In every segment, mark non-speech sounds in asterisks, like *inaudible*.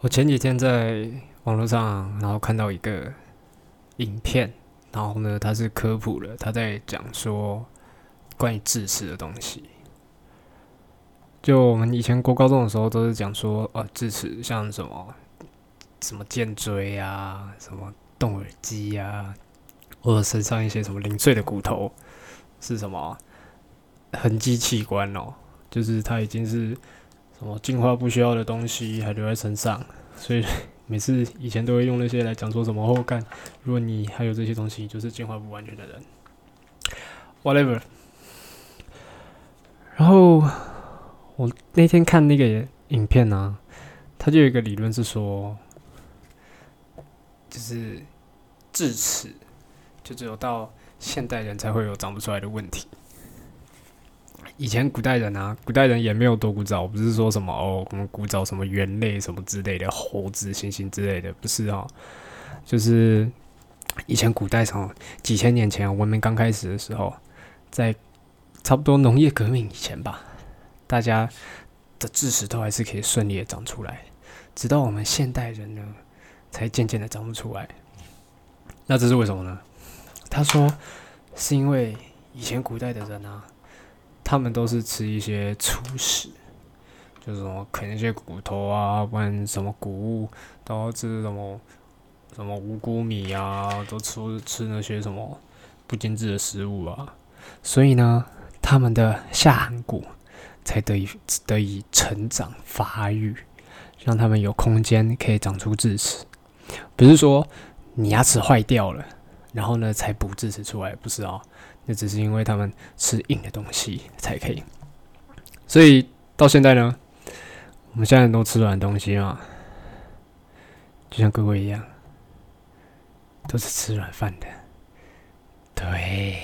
我前几天在网络上，然后看到一个影片，然后呢，它是科普的，他在讲说关于智齿的东西。就我们以前过高中的时候，都是讲说，呃，智齿像什么什么肩椎啊，什么动耳肌啊，或者身上一些什么零碎的骨头是什么痕迹器官哦，就是它已经是。什么进化不需要的东西还留在身上，所以每次以前都会用那些来讲说什么后干。如果你还有这些东西，就是进化不完全的人。Whatever。然后我那天看那个影片呢，他就有一个理论是说，就是智齿就只有到现代人才会有长不出来的问题。以前古代人啊，古代人也没有多古早，不是说什么哦，我们古早什么猿类什么之类的，猴子、猩猩之类的，不是哦，就是以前古代从几千年前文明刚开始的时候，在差不多农业革命以前吧，大家的智齿都还是可以顺利的长出来，直到我们现代人呢，才渐渐的长不出来。那这是为什么呢？他说是因为以前古代的人啊。他们都是吃一些粗食，就是什么啃一些骨头啊，不然什么谷物，都吃什么什么五谷米啊，都吃吃那些什么不精致的食物啊。所以呢，他们的下颌骨才得以得以成长发育，让他们有空间可以长出智齿。不是说你牙齿坏掉了，然后呢才补智齿出来，不是哦。那只是因为他们吃硬的东西才可以，所以到现在呢，我们现在都吃软东西嘛，就像各位一样，都是吃软饭的，对。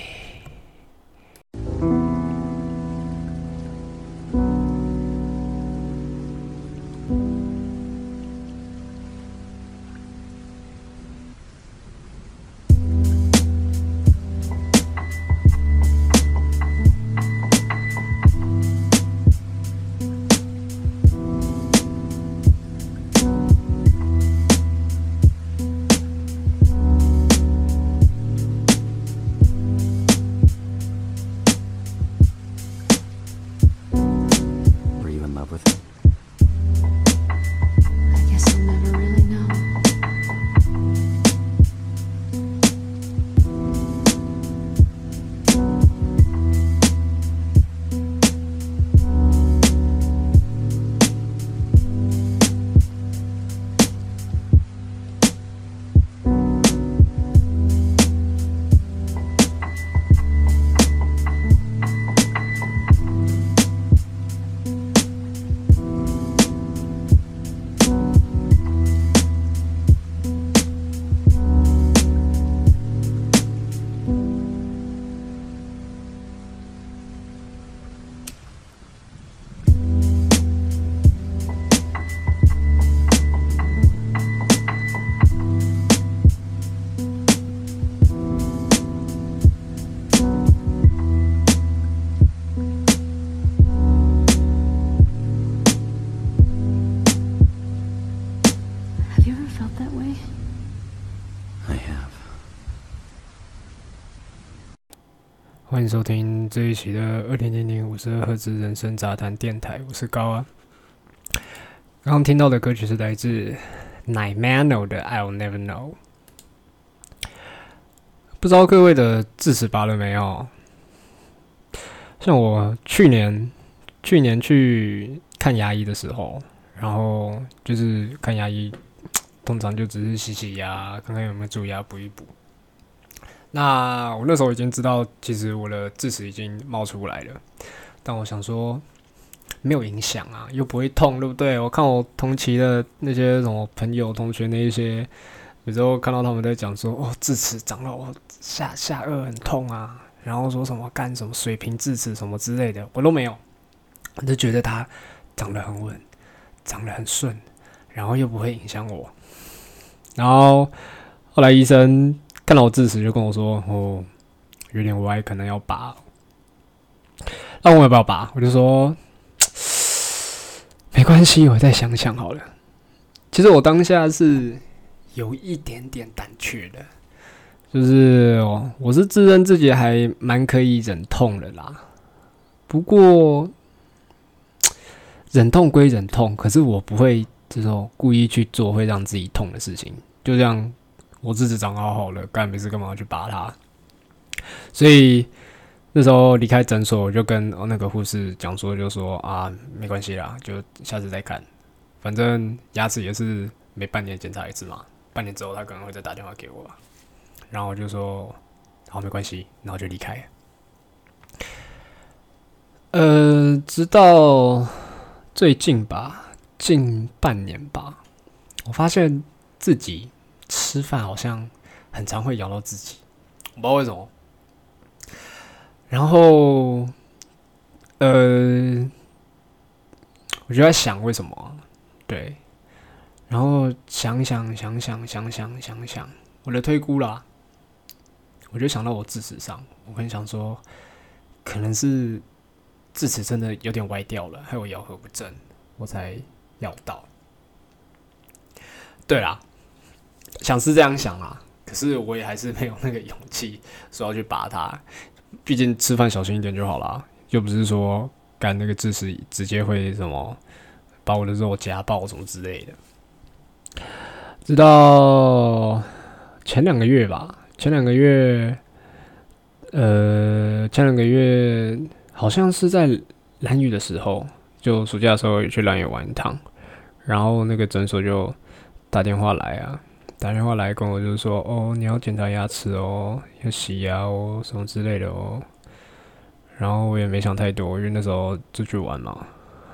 欢迎收听这一期的二零零零五十二赫兹人生杂谈电台，我是高啊。刚刚听到的歌曲是来自 Nightmano 的《I'll Never Know》。不知道各位的智齿拔了没有？像我去年去年去看牙医的时候，然后就是看牙医，通常就只是洗洗牙，看看有没有蛀牙，补一补。那我那时候已经知道，其实我的智齿已经冒出来了，但我想说没有影响啊，又不会痛，对不对？我看我同期的那些什么朋友、同学那一些，有时候看到他们在讲说，哦，智齿长了，我下下颚很痛啊，然后说什么干什么水平智齿什么之类的，我都没有，我就觉得它长得很稳，长得很顺，然后又不会影响我，然后后来医生。看到我智齿就跟我说：“哦，有点歪，可能要拔。”那我要不要拔？我就说：“ *tsk* 没关系，我再想想好了。”其实我当下是有一点点胆怯的，就是我是自认自己还蛮可以忍痛的啦。不过忍痛归忍痛，可是我不会这种故意去做会让自己痛的事情。就这样，我自己长好好了，干没事干嘛去拔它？所以那时候离开诊所，我就跟那个护士讲说，就说啊，没关系啦，就下次再看。反正牙齿也是每半年检查一次嘛，半年之后他可能会再打电话给我，然后我就说好没关系，然后就离开。呃，直到最近吧，近半年吧，我发现自己吃饭好像很常会咬到自己，我不知道为什么。然后，呃，我就在想为什么。对，然后想想想想想想想想，我的推估啦，我就想到我智齿上，我很想说，可能是智齿真的有点歪掉了，还有咬合不正，我才咬到。对啦，想是这样想啊，可是我也还是没有那个勇气说要去拔它，毕竟吃饭小心一点就好啦，又不是说干那个智齿直接会什么。把我的肉夹爆什么之类的，直到前两个月吧，前两个月，呃，前两个月好像是在蓝屿的时候，就暑假的时候也去蓝屿玩一趟，然后那个诊所就打电话来啊，打电话来跟我就是说，哦，你要检查牙齿哦，要洗牙哦，什么之类的哦，然后我也没想太多，因为那时候出去玩嘛。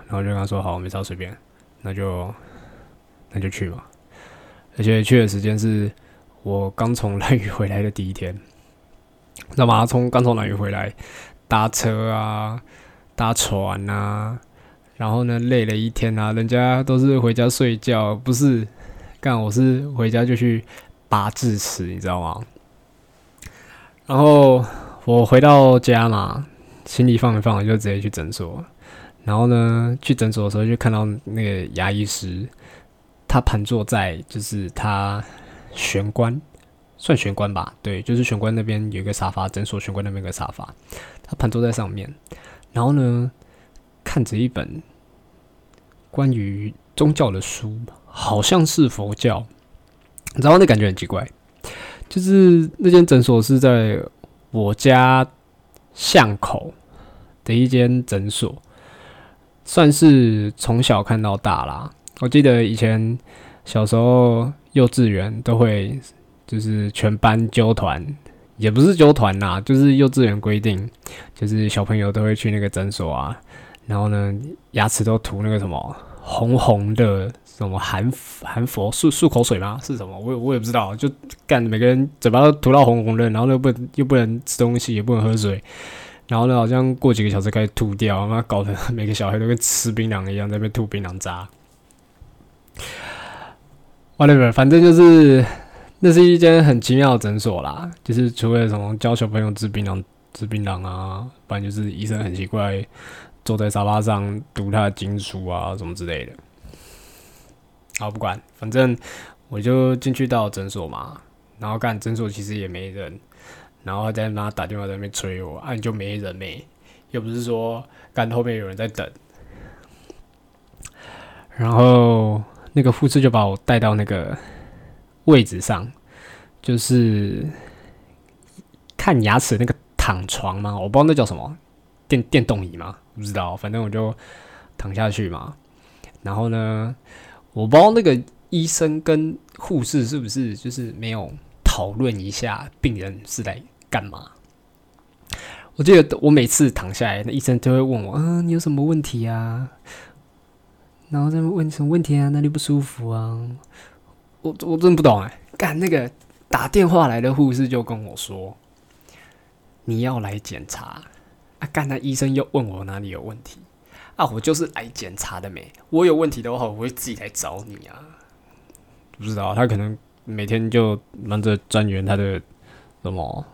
然后就跟他说好，没招随便，那就那就去嘛。而且去的时间是我刚从蓝屿回来的第一天，那马上从刚从蓝屿回来，搭车啊，搭船啊，然后呢累了一天啊，人家都是回家睡觉，不是干，我是回家就去拔智齿，你知道吗？然后我回到家嘛，行李放一放，我就直接去诊所。然后呢，去诊所的时候就看到那个牙医师，他盘坐在就是他玄关，算玄关吧，对，就是玄关那边有一个沙发，诊所玄关那边有个沙发，他盘坐在上面，然后呢，看着一本关于宗教的书，好像是佛教，然后那感觉很奇怪，就是那间诊所是在我家巷口的一间诊所。算是从小看到大啦。我记得以前小时候幼稚园都会，就是全班揪团，也不是揪团呐，就是幼稚园规定，就是小朋友都会去那个诊所啊。然后呢，牙齿都涂那个什么红红的什么含含佛漱漱口水吗？是什么？我我也不知道。就干每个人嘴巴都涂到红红的，然后又不又不能吃东西，也不能喝水。然后呢，好像过几个小时开始吐掉，妈搞得 *laughs* 每个小孩都跟吃槟榔一样，在那边吐槟榔渣。whatever，反正就是那是一间很奇妙的诊所啦。就是除了什么教小朋友吃槟榔、吃槟榔啊，不然就是医生很奇怪，坐在沙发上读他的经书啊什么之类的。好，不管，反正我就进去到诊所嘛，然后看诊所其实也没人。然后在那打电话在那边催我，啊，你就没人没，又不是说干后面有人在等。然后那个护士就把我带到那个位置上，就是看牙齿那个躺床嘛，我不知道那叫什么电电动椅吗？不知道，反正我就躺下去嘛。然后呢，我不知道那个医生跟护士是不是就是没有讨论一下病人是来。干嘛？我记得我每次躺下来，那医生都会问我：“嗯，你有什么问题啊？”然后再问什么问题啊？哪里不舒服啊？我我真不懂哎！干那个打电话来的护士就跟我说：“你要来检查啊？”干那医生又问我哪里有问题啊？我就是来检查的没？我有问题的话，我会自己来找你啊！不知道他可能每天就忙着钻研他的什么。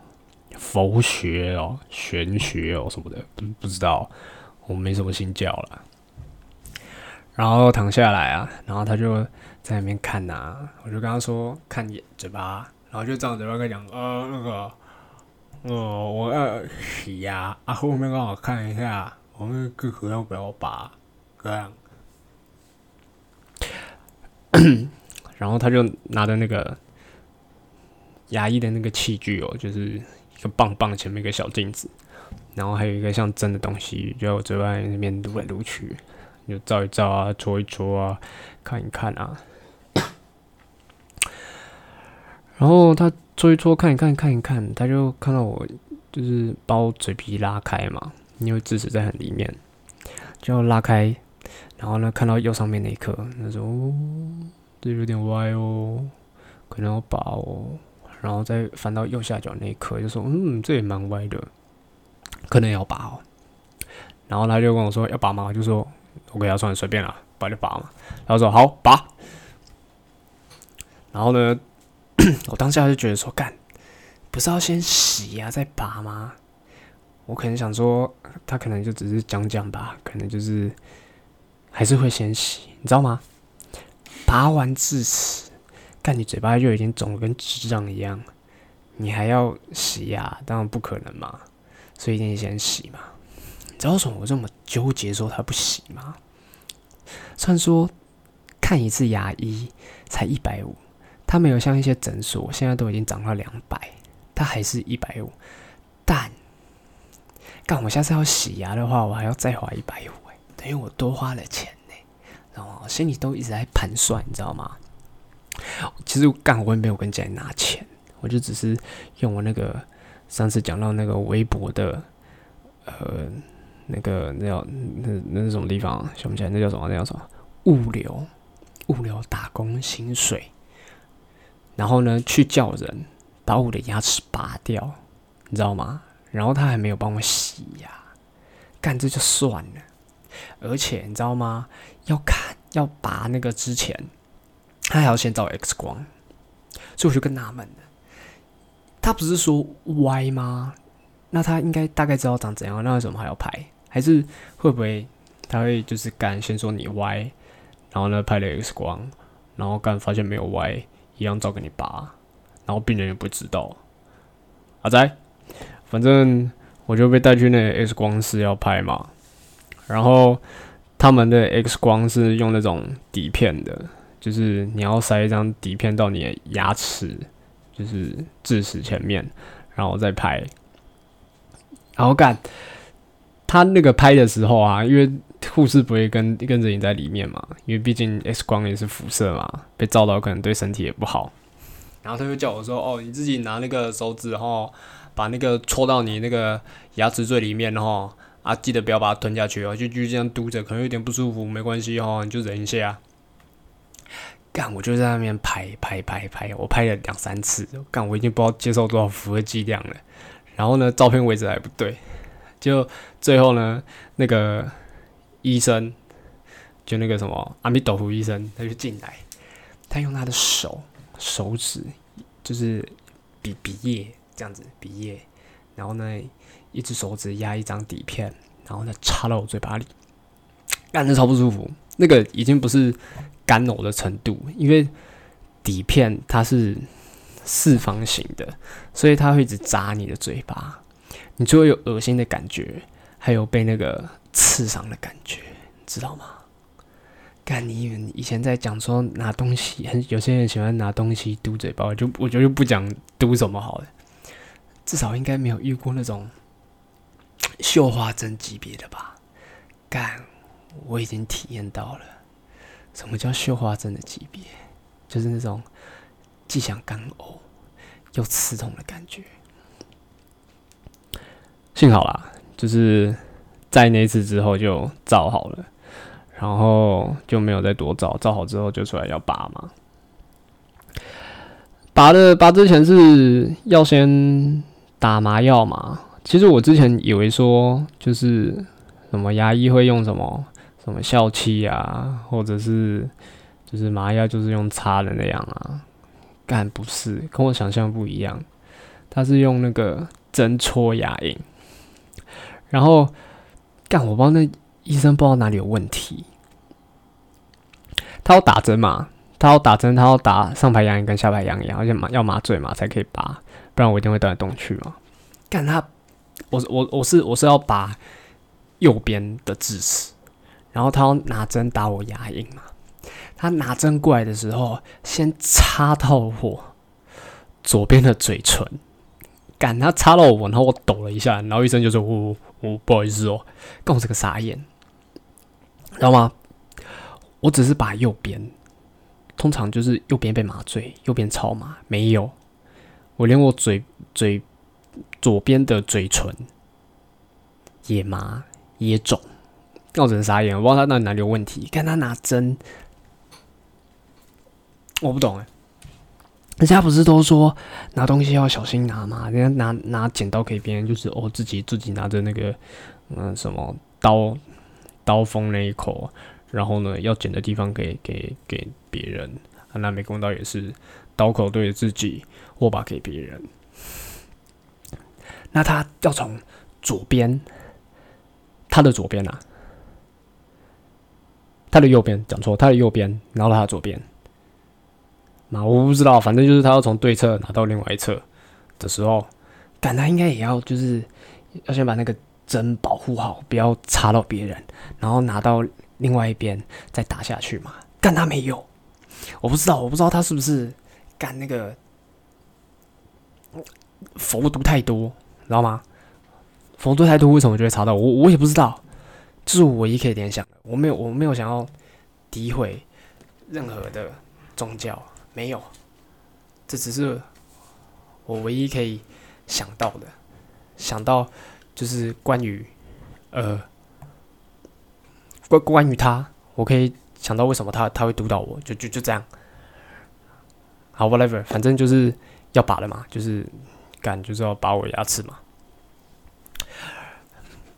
佛学哦，玄学哦什么的，不不知道，我没什么信教了。然后躺下来啊，然后他就在那边看呐，我就跟他说看眼嘴巴，然后就张着嘴巴跟讲，呃，那个，呃，我要洗牙啊，后面刚好看一下，我们个壳要不要拔，这样。然后他就拿着那个牙医的那个器具哦，就是一个棒棒前面一个小镜子，然后还有一个像针的东西，就在我嘴巴那边撸来撸去。就照一照啊，搓一搓啊，看一看啊。*coughs* 然后他搓一搓，看一看，看一看，他就看到我，就是把我嘴皮拉开嘛，因为智齿在很里面，就拉开。然后呢，看到右上面那一颗，他说：“哦，这有点歪哦，可能要拔哦。”然后再翻到右下角那一颗，就说：“嗯，这也蛮歪的，可能要拔哦。”然后他就跟我说：“要拔吗？”我就说。我给他算随便了，拔就拔嘛。他说好拔。然后呢，*coughs* 我当下就觉得说干，不是要先洗呀再拔吗？我可能想说，他可能就只是讲讲吧，可能就是还是会先洗，你知道吗？拔完智齿，看你嘴巴就已经肿的跟智障一样，你还要洗呀？当然不可能嘛，所以一定先洗嘛。你知道为什么我这么纠结说他不洗吗？虽然说看一次牙医才一百五，他没有像一些诊所现在都已经涨到两百，他还是一百五。但干我下次要洗牙的话，我还要再花一百五，哎，等于我多花了钱呢。然后心里都一直在盘算，你知道吗？其实干我也没有跟家里拿钱，我就只是用我那个上次讲到那个微博的，呃。那个那叫那那是什么地方？想不起来，那叫什么？那叫什么？物流，物流打工薪水。然后呢，去叫人把我的牙齿拔掉，你知道吗？然后他还没有帮我洗牙，干这就算了。而且你知道吗？要看要拔那个之前，他还要先照 X 光。所以我就更纳闷了，他不是说歪吗？那他应该大概知道长怎样，那为什么还要拍？还是会不会他会就是干先说你歪，然后呢拍了 X 光，然后干发现没有歪，一样照给你拔，然后病人也不知道。阿仔，反正我就被带去那 X 光室要拍嘛，然后他们的 X 光是用那种底片的，就是你要塞一张底片到你的牙齿，就是智齿前面，然后再拍，然后干。他那个拍的时候啊，因为护士不会跟跟着你在里面嘛，因为毕竟 X 光也是辐射嘛，被照到可能对身体也不好。然后他就叫我说：“哦，你自己拿那个手指哈，把那个戳到你那个牙齿最里面哈，啊，记得不要把它吞下去哦，就就这样嘟着，可能有点不舒服，没关系哈，你就忍一下。”干，我就在那边拍拍拍拍，我拍了两三次，干，我已经不知道接受多少伏的剂量了。然后呢，照片位置还不对。就最后呢，那个医生，就那个什么阿弥陀佛医生，他就进来，他用他的手手指，就是比鼻叶这样子鼻液，然后呢，一只手指压一张底片，然后呢插到我嘴巴里，*tsk* 干的超不舒服。那个已经不是干呕的程度，因为底片它是四方形的，所以它会一直扎你的嘴巴。你就会有恶心的感觉，还有被那个刺伤的感觉，知道吗？干你以前在讲说拿东西，很有些人喜欢拿东西嘟嘴巴，我就我觉得不讲嘟什么好了，至少应该没有遇过那种绣花针级别的吧？干，我已经体验到了，什么叫绣花针的级别？就是那种既想干呕又刺痛的感觉。幸好啦，就是在那次之后就照好了，然后就没有再多照。照好之后就出来要拔嘛。拔的拔之前是要先打麻药嘛。其实我之前以为说就是什么牙医会用什么什么笑气啊，或者是就是麻药就是用擦的那样啊，但不是，跟我想象不一样。他是用那个针戳牙龈。然后干，我不知道那医生不知道哪里有问题，他要打针嘛，他要打针，他要打上排牙龈跟下排牙龈，而且麻要麻醉嘛才可以拔，不然我一定会动来动去嘛。干他，我我我是我是要拔右边的智齿，然后他要拿针打我牙龈嘛。他拿针过来的时候，先插到我左边的嘴唇，干他插到我，然后我抖了一下，然后医生就说：“我我不好意思哦。”跟我这个傻眼，知道吗？我只是把右边，通常就是右边被麻醉，右边超麻，没有，我连我嘴嘴左边的嘴唇也麻也肿，让我真傻眼，我不知道他那哪里有问题。看他拿针。我不懂哎，人家不是都说拿东西要小心拿吗？人家拿拿剪刀给别人，就是哦自己自己拿着那个嗯什么刀刀锋那一口，然后呢要剪的地方给给给别人。那美工刀也是刀口对着自己，握把给别人。那他要从左边，他的左边啊，他的右边讲错，他的右边，然后他的左边。嘛，我不知道，反正就是他要从对侧拿到另外一侧的时候，但他应该也要就是要先把那个针保护好，不要插到别人，然后拿到另外一边再打下去嘛。但他没有，我不知道，我不知道他是不是干那个佛读太多，知道吗？佛读太多，为什么就会查到我？我也不知道，这是我唯一可以联想的。我没有，我没有想要诋毁任何的宗教。没有，这只是我唯一可以想到的，想到就是关于呃关关于他，我可以想到为什么他他会毒到我，就就就这样。好，whatever，反正就是要拔了嘛，就是干就是要拔我牙齿嘛，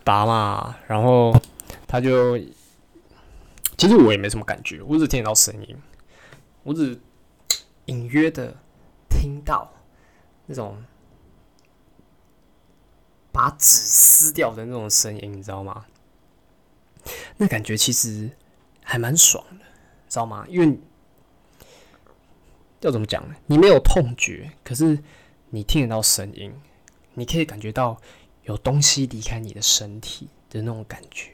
拔嘛，然后他就其实我也没什么感觉，我只听到声音，我只。隐约的听到那种把纸撕掉的那种声音，你知道吗？那感觉其实还蛮爽的，知道吗？因为要怎么讲呢？你没有痛觉，可是你听得到声音，你可以感觉到有东西离开你的身体的那种感觉，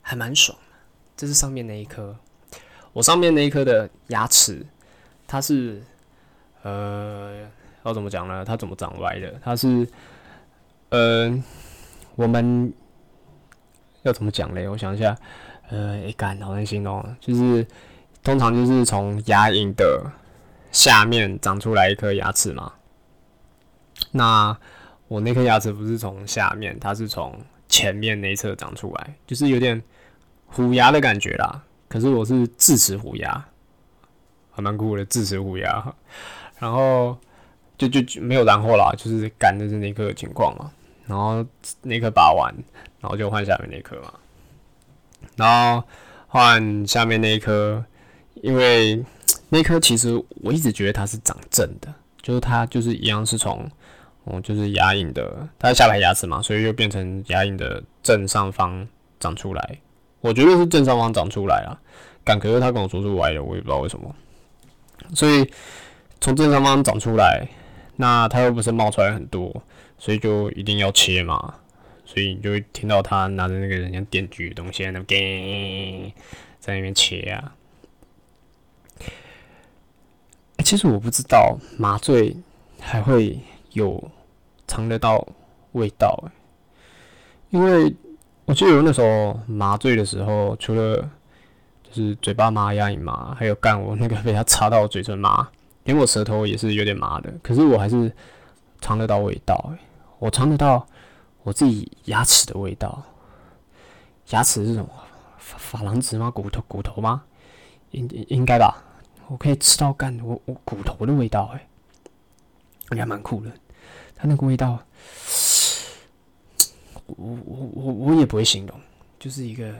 还蛮爽的。这是上面那一颗，我上面那一颗的牙齿。它是，呃，要怎么讲呢？它怎么长歪的？它是，呃，我们要怎么讲嘞？我想一下，呃，也感好难形容，就是通常就是从牙龈的下面长出来一颗牙齿嘛。那我那颗牙齿不是从下面，它是从前面那一侧长出来，就是有点虎牙的感觉啦。可是我是智齿虎牙。还蛮酷的智齿虎牙，然后就就没有然后啦，就是赶的是那颗情况嘛，然后那颗拔完，然后就换下面那颗嘛，然后换下面那一颗，因为那颗其实我一直觉得它是长正的，就是它就是一样是从，哦就是牙龈的，它下排牙齿嘛，所以就变成牙龈的正上方长出来，我觉得是正上方长出来啊，感可是他跟我说是歪的，我也不知道为什么。所以从正上方长出来，那它又不是冒出来很多，所以就一定要切嘛。所以你就会听到他拿着那个人家电锯的东西在那边在那边切啊。其实我不知道麻醉还会有尝得到味道因为我记得那时候麻醉的时候，除了就是嘴巴麻、牙龈麻，还有干我那个被他插到嘴唇麻，连我舌头也是有点麻的。可是我还是尝得到味道，我尝得到我自己牙齿的味道。牙齿是什么？珐珐琅质吗？骨头？骨头吗？应应该吧。我可以吃到干我我骨头的味道，哎，也蛮酷的。它那个味道，我我我我也不会形容，就是一个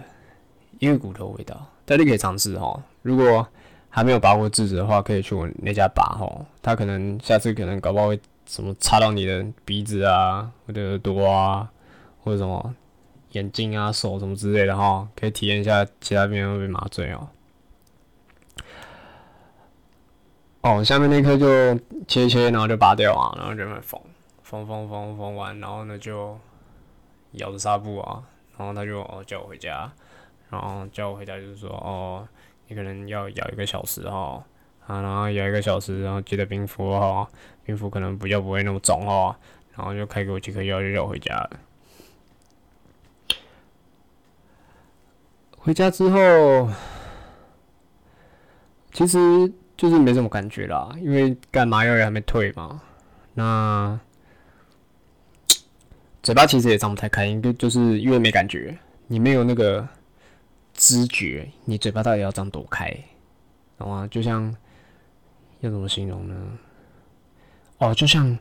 一个骨头味道。大家可以尝试哈，如果还没有拔过智齿的话，可以去我那家拔哈。他可能下次可能搞不好会什么插到你的鼻子啊，或者耳朵啊，或者什么眼睛啊、手什么之类的哈，可以体验一下其他病人会被麻醉哦。哦，下面那颗就切切，然后就拔掉啊，然后就缝缝缝缝缝完，然后呢就咬着纱布啊，然后他就哦叫我回家，然后叫我回家就是说哦，你可能要咬一个小时哈，啊，然后咬一个小时，然后记得冰敷哈，冰敷可能比较不会那么肿哦，然后就开给我几颗药，就叫我回家了。回家之后，其实。就是没什么感觉啦，因为干麻药也还没退嘛。那嘴巴其实也张不太开，应该就是因为没感觉，你没有那个知觉，你嘴巴到底要张多开，懂吗？就像要怎么形容呢？哦，就像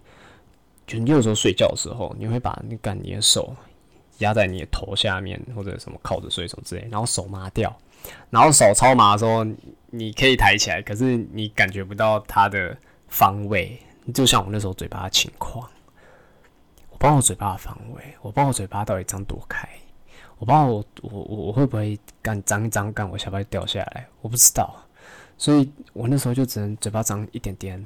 就你有时候睡觉的时候，你会把那干你的手压在你的头下面，或者什么靠着睡什么之类，然后手麻掉。然后手超麻的时候，你可以抬起来，可是你感觉不到它的方位，就像我那时候嘴巴的情况。我不知道我嘴巴的方位，我不知道我嘴巴到底张多开，我不知道我我我我会不会干张一张干我下巴掉下来，我不知道。所以我那时候就只能嘴巴张一点点，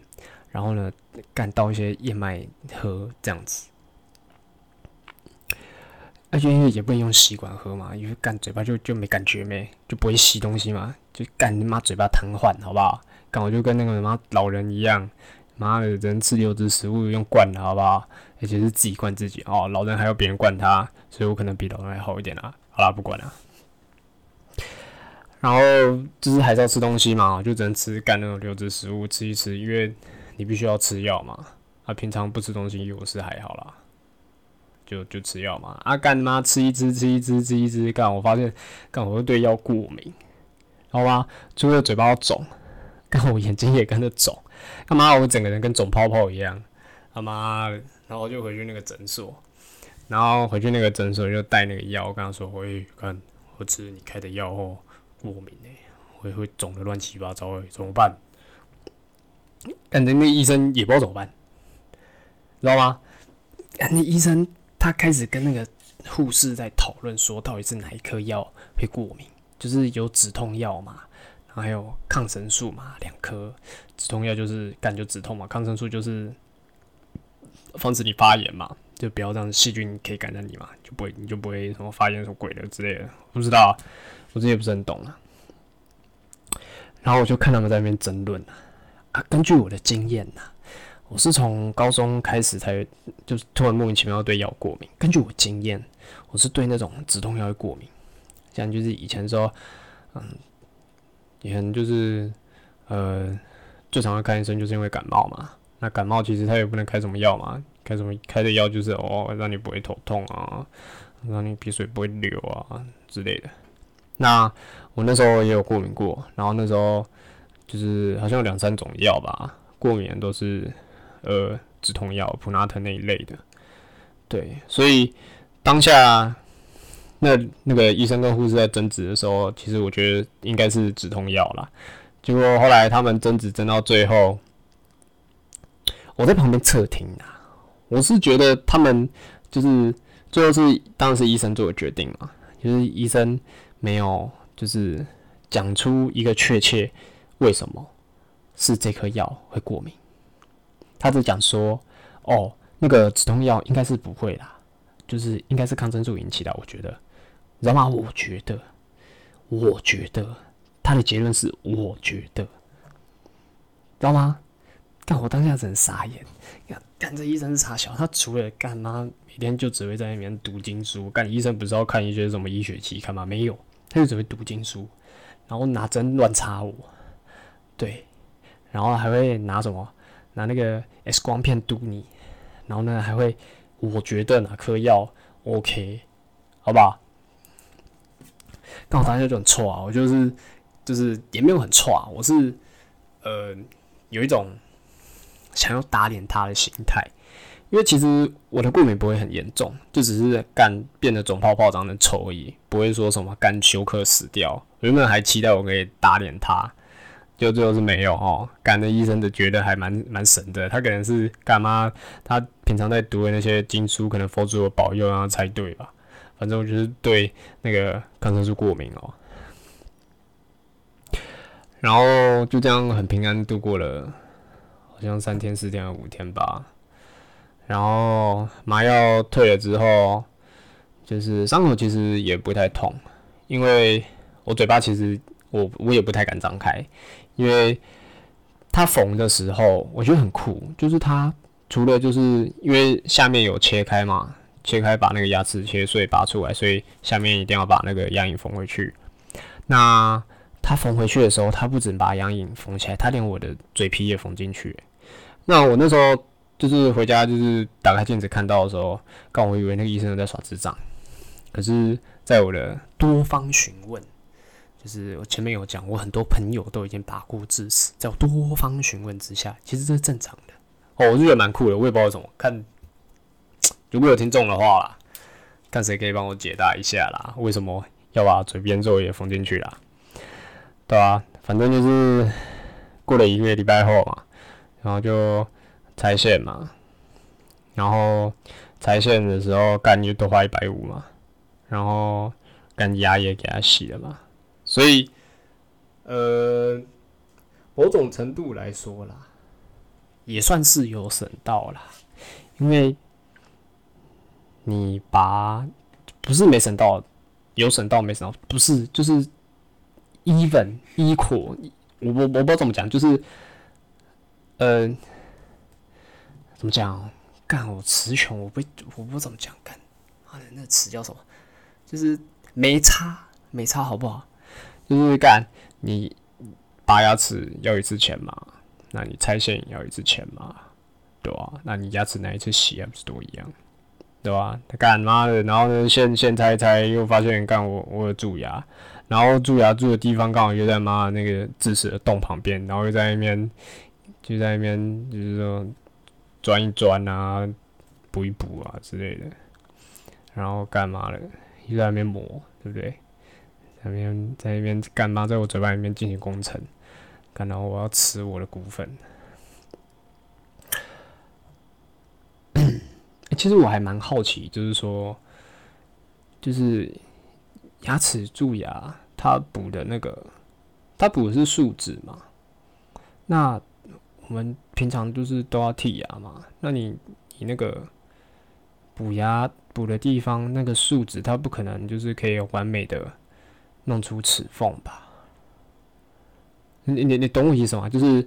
然后呢干倒一些燕麦喝这样子。而且因为也不能用吸管喝嘛，因为干嘴巴就就没感觉没，就不会吸东西嘛，就干你妈嘴巴瘫痪，好不好？干我就跟那个什么老人一样，妈的人吃流质食物用灌的好不好？而且是自己灌自己哦，老人还要别人灌他，所以我可能比老人还好一点啦。好啦，不管了。然后就是还是要吃东西嘛，就只能吃干那种流质食物吃一吃，因为你必须要吃药嘛。啊，平常不吃东西我是还好啦。就就吃药嘛，啊干妈吃一支吃一支吃一支干，我发现干我会对药过敏，好吧？除了嘴巴肿，干我眼睛也跟着肿，干嘛我整个人跟肿泡泡一样，他妈！然后就回去那个诊所，然后回去那个诊所就带那个药，我跟他说，喂，看我吃你开的药后过敏哎，会会肿的乱七八糟诶，怎么办？感觉那医生也不知道怎么办，知道吗？那医生。他开始跟那个护士在讨论，说到底是哪一颗药会过敏？就是有止痛药嘛，然后还有抗生素嘛，两颗。止痛药就是干就止痛嘛，抗生素就是防止你发炎嘛，就不要让细菌可以感染你嘛，就不会你就不会什么发炎什么鬼的之类的。不知道，我这也不是很懂啊。然后我就看他们在那边争论啊，根据我的经验呐。我是从高中开始才就是突然莫名其妙对药过敏。根据我经验，我是对那种止痛药会过敏。像就是以前说，嗯，以前就是呃最常会看医生就是因为感冒嘛。那感冒其实他也不能开什么药嘛，开什么开的药就是哦让你不会头痛啊，让你鼻水不会流啊之类的。那我那时候也有过敏过，然后那时候就是好像有两三种药吧，过敏都是。呃，止痛药普拉疼那一类的，对，所以当下那那个医生跟护士在争执的时候，其实我觉得应该是止痛药啦。结果后来他们争执争到最后，我在旁边侧听啊，我是觉得他们就是最后是当然是医生做的决定嘛，就是医生没有就是讲出一个确切为什么是这颗药会过敏。他就讲说，哦，那个止痛药应该是不会啦，就是应该是抗生素引起的。我觉得，知道吗？我觉得，我觉得他的结论是我觉得，知道吗？但我当下真傻眼，看，这医生是傻小，他除了干嘛，每天就只会在那边读经书。干医生不是要看一些什么医学期刊吗？没有，他就只会读经书，然后拿针乱插我，对，然后还会拿什么？拿那个 X 光片嘟你，然后呢还会，我觉得哪颗药 OK，好不好？刚好发现就很错啊，我就是就是也没有很错啊，我是呃有一种想要打脸他的心态，因为其实我的过敏不会很严重，就只是肝变得肿泡泡长得丑而已，不会说什么肝休克死掉。原本还期待我可以打脸他。就最后是没有哦，赶的医生的觉得还蛮蛮神的，他可能是干嘛？他平常在读的那些经书，可能佛祖有保佑，然后猜对吧？反正我就是对那个抗生素过敏哦，然后就这样很平安度过了好像三天四天五天吧。然后麻药退了之后，就是伤口其实也不太痛，因为我嘴巴其实我我也不太敢张开，因为他缝的时候我觉得很酷，就是他除了就是因为下面有切开嘛，切开把那个牙齿切碎拔出来，所以下面一定要把那个牙龈缝回去。那他缝回去的时候，他不止把牙龈缝起来，他连我的嘴皮也缝进去。那我那时候就是回家，就是打开镜子看到的时候，刚我以为那个医生在耍智障。可是，在我的 *laughs* 多方询问，就是我前面有讲，我很多朋友都已经把过智齿，在多方询问之下，其实这是正常的。哦，我就觉得蛮酷的，我也不知道怎么看。如果有听众的话啦，看谁可以帮我解答一下啦，为什么要把嘴边肉也缝进去啦？对啊，反正就是过了一个礼拜后嘛，然后就拆线嘛，然后拆线的时候干就多花一百五嘛，然后干牙也给他洗了嘛，所以呃，某种程度来说啦，也算是有省到啦，因为你把不是没省到，有省到没省到，不是就是。even equal，我我我不知道怎么讲，就是，呃，怎么讲？干我词穷，我不我不怎么讲。干，妈的，那词叫什么？就是没差，没差，好不好？就是干，你拔牙齿要一次钱嘛？那你拆线也要一次钱嘛？对吧？那你牙齿哪一次洗还不是都一样？对吧？干妈的，然后呢，现现拆拆又发现干我我有蛀牙。然后蛀牙蛀的地方刚好就在妈那个智齿的洞旁边，然后又在那边就在那边就是说钻一钻啊，补一补啊之类的，然后干嘛了？又在那边磨，对不对？那边在那边干嘛？在我嘴巴里面进行工程，然后我要吃我的股份。*coughs* 其实我还蛮好奇，就是说，就是牙齿蛀牙。它补的那个，它补的是树脂嘛？那我们平常就是都要剔牙嘛？那你你那个补牙补的地方那个树脂，它不可能就是可以完美的弄出齿缝吧？你你你懂我意思吗？就是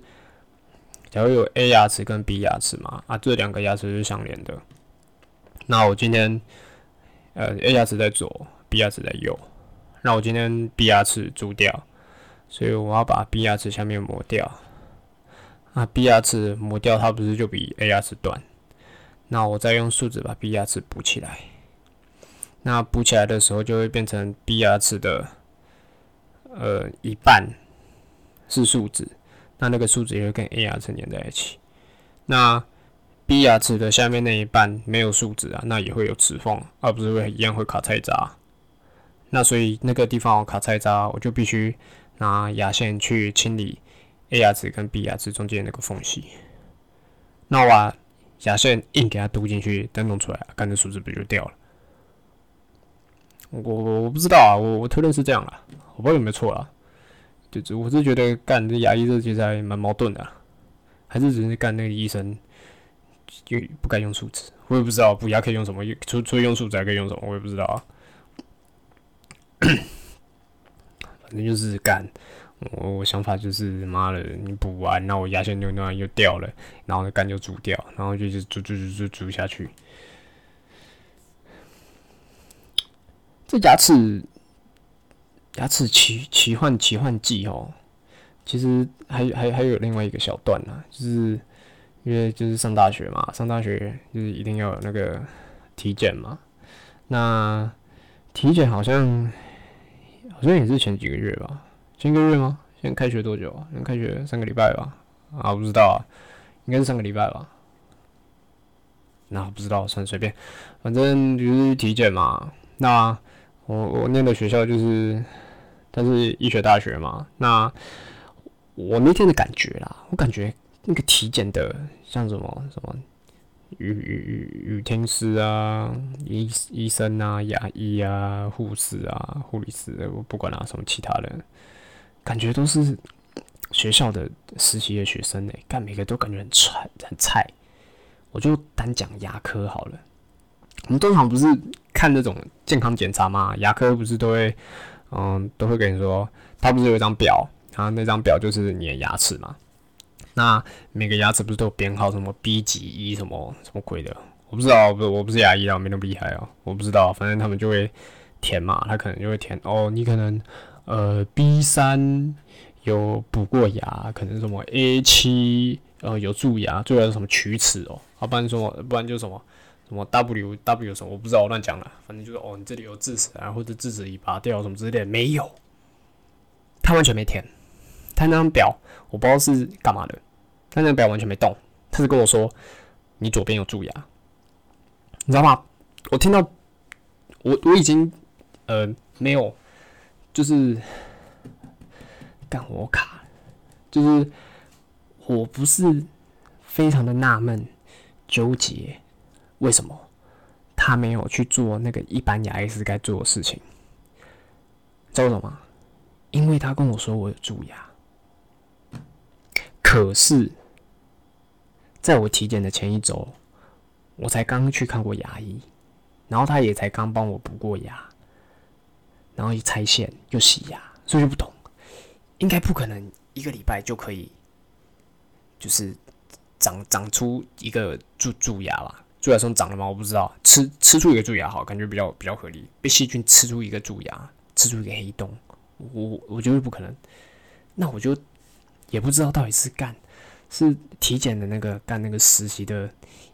假如有 A 牙齿跟 B 牙齿嘛，啊，这两个牙齿是相连的。那我今天呃 A 牙齿在左，B 牙齿在右。那我今天 B 牙齿蛀掉，所以我要把 B 牙齿下面磨掉。那 B 牙齿磨掉，它不是就比 A 牙齿短？那我再用树脂把 B 牙齿补起来。那补起来的时候，就会变成 B 牙齿的呃一半是树脂，那那个树脂也会跟 A 牙齿粘在一起。那 B 牙齿的下面那一半没有树脂啊，那也会有齿缝，而不是会一样会卡菜渣。那所以那个地方我卡菜渣，我就必须拿牙线去清理 A 牙齿跟 B 牙齿中间那个缝隙。那我把牙线硬给它嘟进去，再弄出来，干这树脂不就掉了？我我我不知道啊，我我推论是这样啦，我不知道有没有错啊。就我是觉得干这牙医这其实还蛮矛盾的，还是只是干那个医生就不该用树脂？我也不知道补牙可以用什么，除除了用树脂还可以用什么，我也不知道啊。反正就是干，我我想法就是妈的，你补完，然后我牙线就那样又掉了，然后干就煮掉，然后就就煮煮煮煮煮下去。这牙齿牙齿奇奇幻奇幻记哦，其实还还还有另外一个小段呢，就是因为就是上大学嘛，上大学就是一定要有那个体检嘛，那体检好像。好像也是前几个月吧，前个月吗？现在开学多久啊？现在开学三个礼拜吧？啊，不知道啊，应该是三个礼拜吧。那不知道，算随便，反正就是体检嘛。那我我念的学校就是，它是医学大学嘛。那我那天的感觉啦，我感觉那个体检的像什么什么。语语语语听师啊，医医生啊，牙医啊，护士啊，护理师，我不管啊，什么其他人，感觉都是学校的实习的学生呢，干每个都感觉很菜很菜。我就单讲牙科好了。我们通常不是看那种健康检查吗？牙科不是都会，嗯，都会跟你说，他不是有一张表，然后那张表就是你的牙齿嘛。那每个牙齿不是都有编号，什么 B 级一什么什么鬼的？我不知道，不，我不是牙医啊，没那么厉害哦，我不知道。反正他们就会填嘛，他可能就会填哦，你可能呃 B 三有补过牙，可能什么 A 七呃有蛀牙，蛀牙什么龋齿哦，啊，不然说不然就什么什么 W W 什么，我不知道，我乱讲了。反正就是哦，你这里有智齿啊，或者智齿已拔掉什么之类的，没有，他完全没填，他那张表我不知道是干嘛的，他那张表完全没动，他就跟我说你左边有蛀牙。你知道吗？我听到，我我已经呃没有，就是干我卡，就是我不是非常的纳闷纠结，为什么他没有去做那个一般牙医师该做的事情？知道吗？因为他跟我说我有蛀牙，可是在我体检的前一周。我才刚去看过牙医，然后他也才刚帮我补过牙，然后一拆线又洗牙，所以就不懂，应该不可能一个礼拜就可以，就是长长出一个蛀蛀牙吧？蛀牙从长了吗？我不知道，吃吃出一个蛀牙好，感觉比较比较合理。被细菌吃出一个蛀牙，吃出一个黑洞，我我觉得不可能。那我就也不知道到底是干。是体检的那个干那个实习的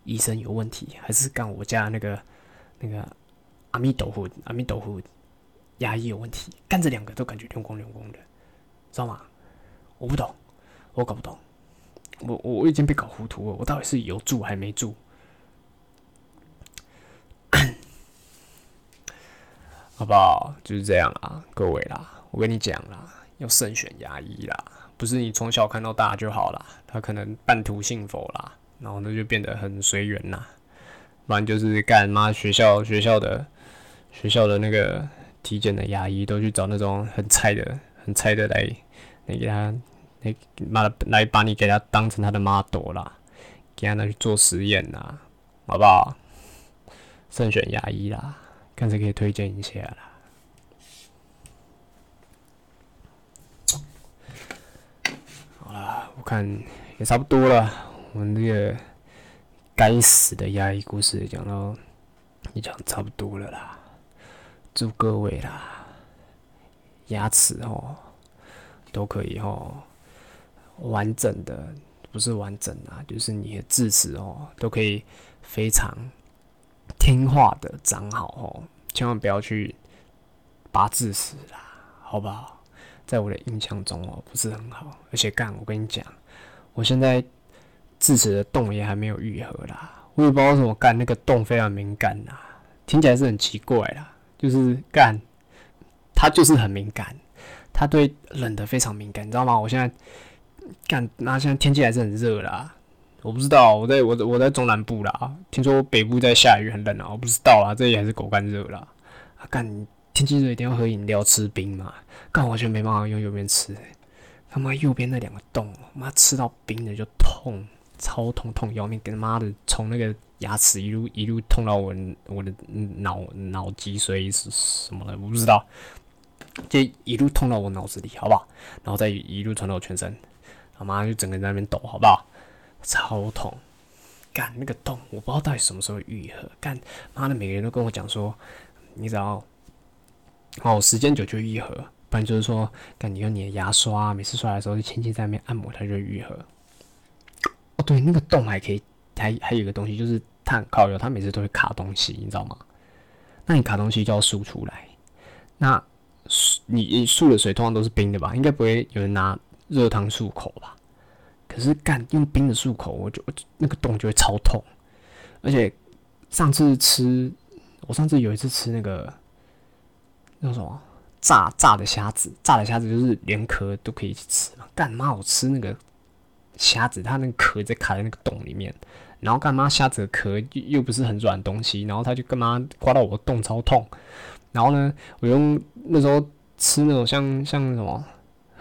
医生有问题，还是干我家那个那个阿弥陀佛阿弥陀佛牙医有问题？干这两个都感觉溜光溜光的，知道吗？我不懂，我搞不懂，我我我已经被搞糊涂了，我到底是有蛀还没蛀？*coughs* 好不好？就是这样啦，各位啦，我跟你讲啦，要慎选牙医啦。不是你从小看到大就好了，他可能半途信佛啦，然后那就变得很随缘啦，不然就是干妈学校学校的学校的那个体检的牙医都去找那种很菜的很菜的来来给他来妈的来把你给他当成他的 model 啦，给他拿去做实验呐，好不好？慎选牙医啦，看谁可以推荐一下啦。好啦我看也差不多了，我们这个该死的牙医故事讲到也讲差不多了啦。祝各位啦，牙齿哦都可以哦完整的，不是完整啊，就是你的智齿哦都可以非常听话的长好哦，千万不要去拔智齿啦，好不好？在我的印象中哦，不是很好，而且干，我跟你讲，我现在智齿的洞也还没有愈合啦，我也不知道怎么干，那个洞非常敏感呐，听起来是很奇怪啦，就是干，它就是很敏感，它对冷的非常敏感，你知道吗？我现在干，那现在天气还是很热啦，我不知道，我在我我在中南部啦，听说北部在下雨很冷啊，我不知道啊，这里还是狗干热啦，啊干。天气热一定要喝饮料吃冰嘛？干完全没办法用右边吃，他妈右边那两个洞，妈吃到冰的就痛，超痛痛要命！跟他妈的从那个牙齿一路一路痛到我我的脑脑脊髓是什么的，我不知道，就一路痛到我脑子里，好不好？然后再一路传到我全身，他妈就整个人在那边抖，好不好？超痛！干那个洞，我不知道到底什么时候愈合。干妈的，每个人都跟我讲说，你只要。哦，时间久就愈合，不然就是说，干你用你的牙刷，每次刷的时候就轻轻在那边按摩，它就愈合。哦，对，那个洞还可以，还还有一个东西，就是它很靠油，它每次都会卡东西，你知道吗？那你卡东西就要漱出来。那你漱的水通常都是冰的吧？应该不会有人拿热汤漱口吧？可是干用冰的漱口，我就那个洞就会超痛。而且上次吃，我上次有一次吃那个。那什么炸炸的虾子，炸的虾子就是连壳都可以一起吃嘛？干嘛我吃那个虾子，它那个壳在卡在那个洞里面，然后干嘛虾子的壳又又不是很软东西，然后它就干嘛刮到我的洞超痛。然后呢，我用那时候吃那种像像什么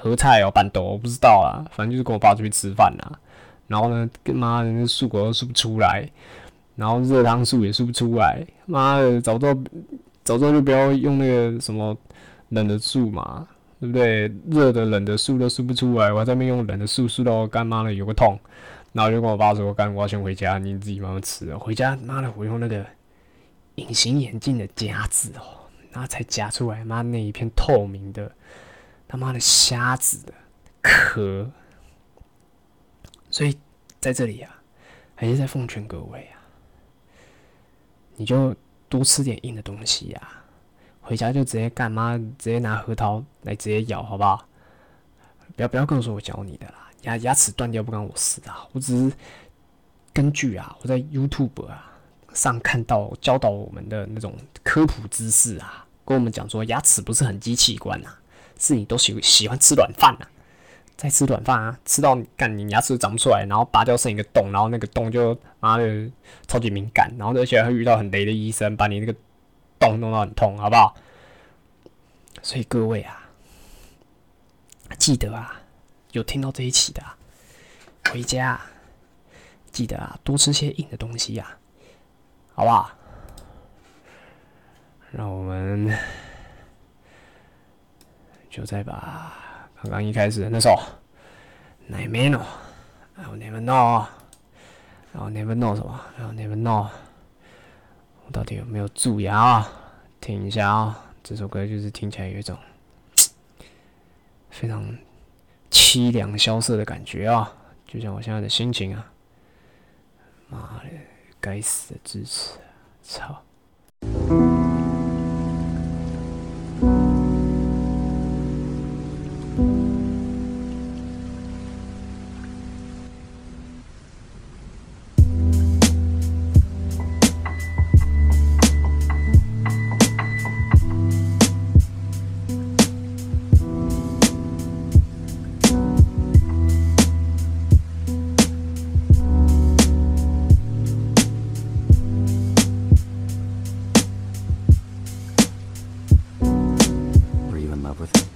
合菜哦，板豆我不知道啊，反正就是跟我爸出去吃饭啦。然后呢，跟妈的那漱口都漱不出来，然后热汤漱也漱不出来。妈的，早知道早知道就不要用那个什么冷的漱嘛，对不对？热的冷的漱都漱不出来，我还在那边用冷的漱漱到干妈的有个痛。然后就跟我爸说：“干，我要先回家，你自己慢慢吃。”回家，妈的，我用那个隐形眼镜的夹子哦，然后才夹出来，妈那一片透明的他妈的瞎子的壳。所以在这里啊，还是在奉劝各位啊，你就多吃点硬的东西呀。回家就直接干嘛，直接拿核桃来直接咬，好不好？不要不要跟我说我教你的啦。牙牙齿断掉不关我事啊，我只是根据啊我在 YouTube 啊上看到教导我们的那种科普知识啊，跟我们讲说牙齿不是很机器官啊，是你都喜喜欢吃软饭啊，在吃软饭啊，吃到干你牙齿长不出来，然后拔掉剩一个洞，然后那个洞就妈的超级敏感，然后而且还会遇到很雷的医生，把你那个洞弄到很痛，好不好？所以各位啊，记得啊。有听到这一期的，回家记得啊，多吃些硬的东西呀，好不好？让我们就再把刚刚一开始的那首《Never Know》，I'll Never Know，I'll Never Know 什么？I'll Never Know，我到底有没有蛀牙啊？听一下啊，这首歌就是听起来有一种非常。凄凉萧瑟的感觉啊，就像我现在的心情啊！妈的，该死的智齿，操！with him.